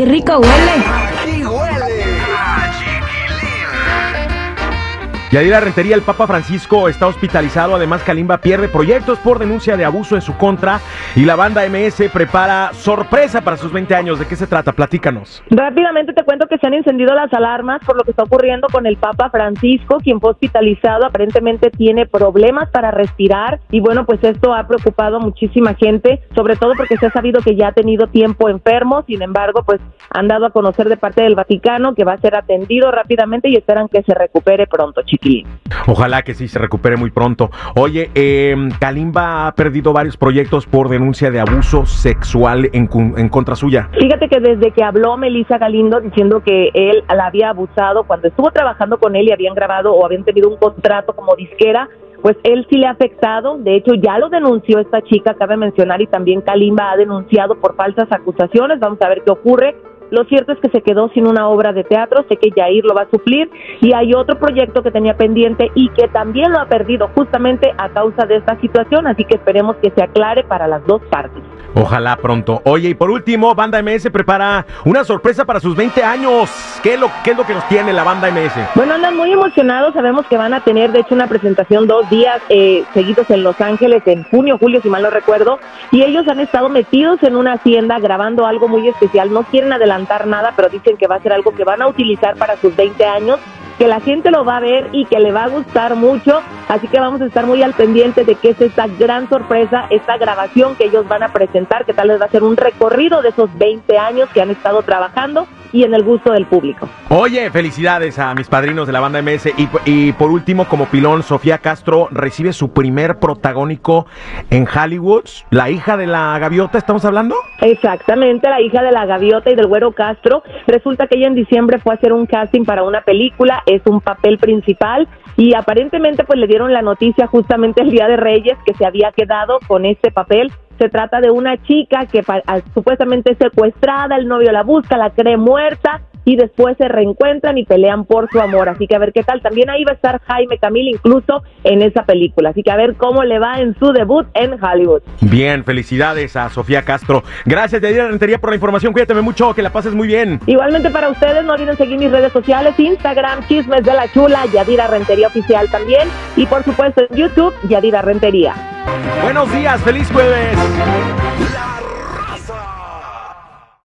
qué rico huele! Yadira Rentería, el Papa Francisco está hospitalizado. Además, Kalimba pierde proyectos por denuncia de abuso en su contra. Y la banda MS prepara sorpresa para sus 20 años. ¿De qué se trata? Platícanos. Rápidamente te cuento que se han encendido las alarmas por lo que está ocurriendo con el Papa Francisco, quien fue hospitalizado. Aparentemente tiene problemas para respirar. Y bueno, pues esto ha preocupado a muchísima gente, sobre todo porque se ha sabido que ya ha tenido tiempo enfermo. Sin embargo, pues han dado a conocer de parte del Vaticano que va a ser atendido rápidamente y esperan que se recupere pronto, Ojalá que sí se recupere muy pronto. Oye, eh, Kalimba ha perdido varios proyectos por denuncia de abuso sexual en, en contra suya. Fíjate que desde que habló Melissa Galindo diciendo que él la había abusado cuando estuvo trabajando con él y habían grabado o habían tenido un contrato como disquera, pues él sí le ha afectado. De hecho, ya lo denunció esta chica, cabe mencionar, y también Kalimba ha denunciado por falsas acusaciones. Vamos a ver qué ocurre. Lo cierto es que se quedó sin una obra de teatro, sé que Jair lo va a suplir y hay otro proyecto que tenía pendiente y que también lo ha perdido justamente a causa de esta situación, así que esperemos que se aclare para las dos partes. Ojalá pronto. Oye, y por último, Banda MS prepara una sorpresa para sus 20 años. ¿Qué es lo, qué es lo que nos tiene la Banda MS? Bueno, andan muy emocionados. Sabemos que van a tener, de hecho, una presentación dos días eh, seguidos en Los Ángeles, en junio, julio, si mal no recuerdo. Y ellos han estado metidos en una hacienda grabando algo muy especial. No quieren adelantar nada, pero dicen que va a ser algo que van a utilizar para sus 20 años que la gente lo va a ver y que le va a gustar mucho, así que vamos a estar muy al pendiente de que es esta gran sorpresa, esta grabación que ellos van a presentar, que tal vez va a ser un recorrido de esos 20 años que han estado trabajando y en el gusto del público. Oye, felicidades a mis padrinos de la banda MS. Y, y por último, como pilón, Sofía Castro recibe su primer protagónico en Hollywood. La hija de la gaviota, ¿estamos hablando? Exactamente, la hija de la gaviota y del güero Castro. Resulta que ella en diciembre fue a hacer un casting para una película, es un papel principal y aparentemente pues le dieron la noticia justamente el Día de Reyes que se había quedado con este papel. Se trata de una chica que ah, supuestamente es secuestrada, el novio la busca, la cree muerta y después se reencuentran y pelean por su amor. Así que a ver qué tal. También ahí va a estar Jaime Camil incluso en esa película. Así que a ver cómo le va en su debut en Hollywood. Bien, felicidades a Sofía Castro. Gracias, Yadira Rentería, por la información. Cuídate mucho, que la pases muy bien. Igualmente para ustedes, no olviden seguir mis redes sociales, Instagram, Chismes de la Chula, Yadira Rentería Oficial también. Y por supuesto en YouTube, Yadira Rentería. Buenos días, feliz jueves.